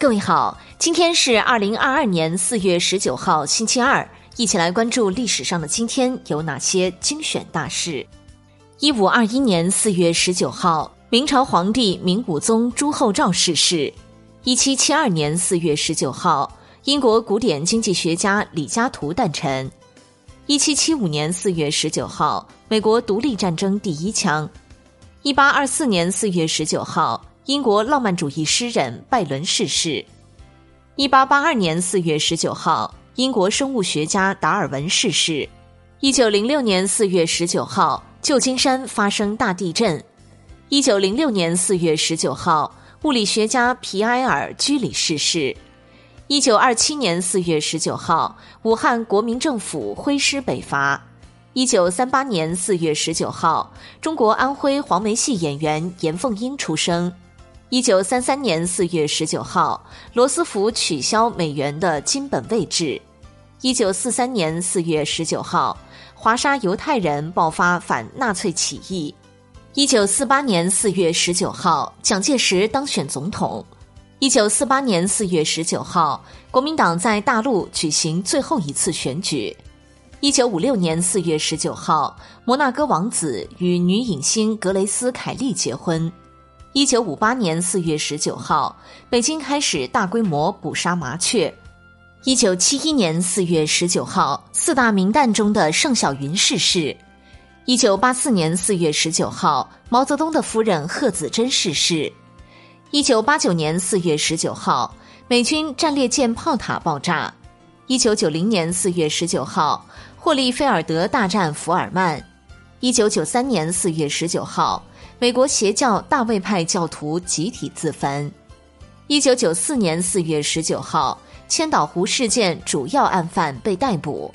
各位好，今天是二零二二年四月十九号，星期二，一起来关注历史上的今天有哪些精选大事。一五二一年四月十九号，明朝皇帝明武宗朱厚照逝世。一七七二年四月十九号，英国古典经济学家李嘉图诞辰。一七七五年四月十九号，美国独立战争第一枪。一八二四年四月十九号。英国浪漫主义诗人拜伦逝世。一八八二年四月十九号，英国生物学家达尔文逝世。一九零六年四月十九号，旧金山发生大地震。一九零六年四月十九号，物理学家皮埃尔居里逝世。一九二七年四月十九号，武汉国民政府挥师北伐。一九三八年四月十九号，中国安徽黄梅戏演员严凤英出生。一九三三年四月十九号，罗斯福取消美元的金本位制。一九四三年四月十九号，华沙犹太人爆发反纳粹起义。一九四八年四月十九号，蒋介石当选总统。一九四八年四月十九号，国民党在大陆举行最后一次选举。一九五六年四月十九号，摩纳哥王子与女影星格雷斯·凯利结婚。一九五八年四月十九号，北京开始大规模捕杀麻雀。一九七一年四月十九号，四大名旦中的盛小云逝世。一九八四年四月十九号，毛泽东的夫人贺子珍逝世。一九八九年四月十九号，美军战列舰炮塔爆炸。一九九零年四月十九号，霍利菲尔德大战福尔曼。一九九三年四月十九号。美国邪教大卫派教徒集体自焚。一九九四年四月十九号，千岛湖事件主要案犯被逮捕。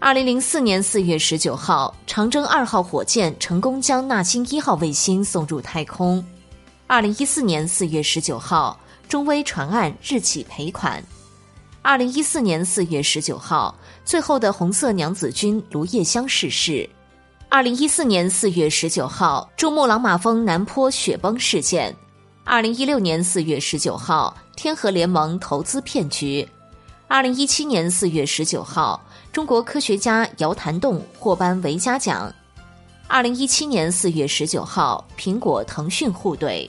二零零四年四月十九号，长征二号火箭成功将纳新一号卫星送入太空。二零一四年四月十九号，中微船案日起赔款。二零一四年四月十九号，最后的红色娘子军卢叶香逝世。二零一四年四月十九号，珠穆朗玛峰南坡雪崩事件；二零一六年四月十九号，天河联盟投资骗局；二零一七年四月十九号，中国科学家姚檀栋获颁维嘉奖；二零一七年四月十九号，苹果、腾讯互怼。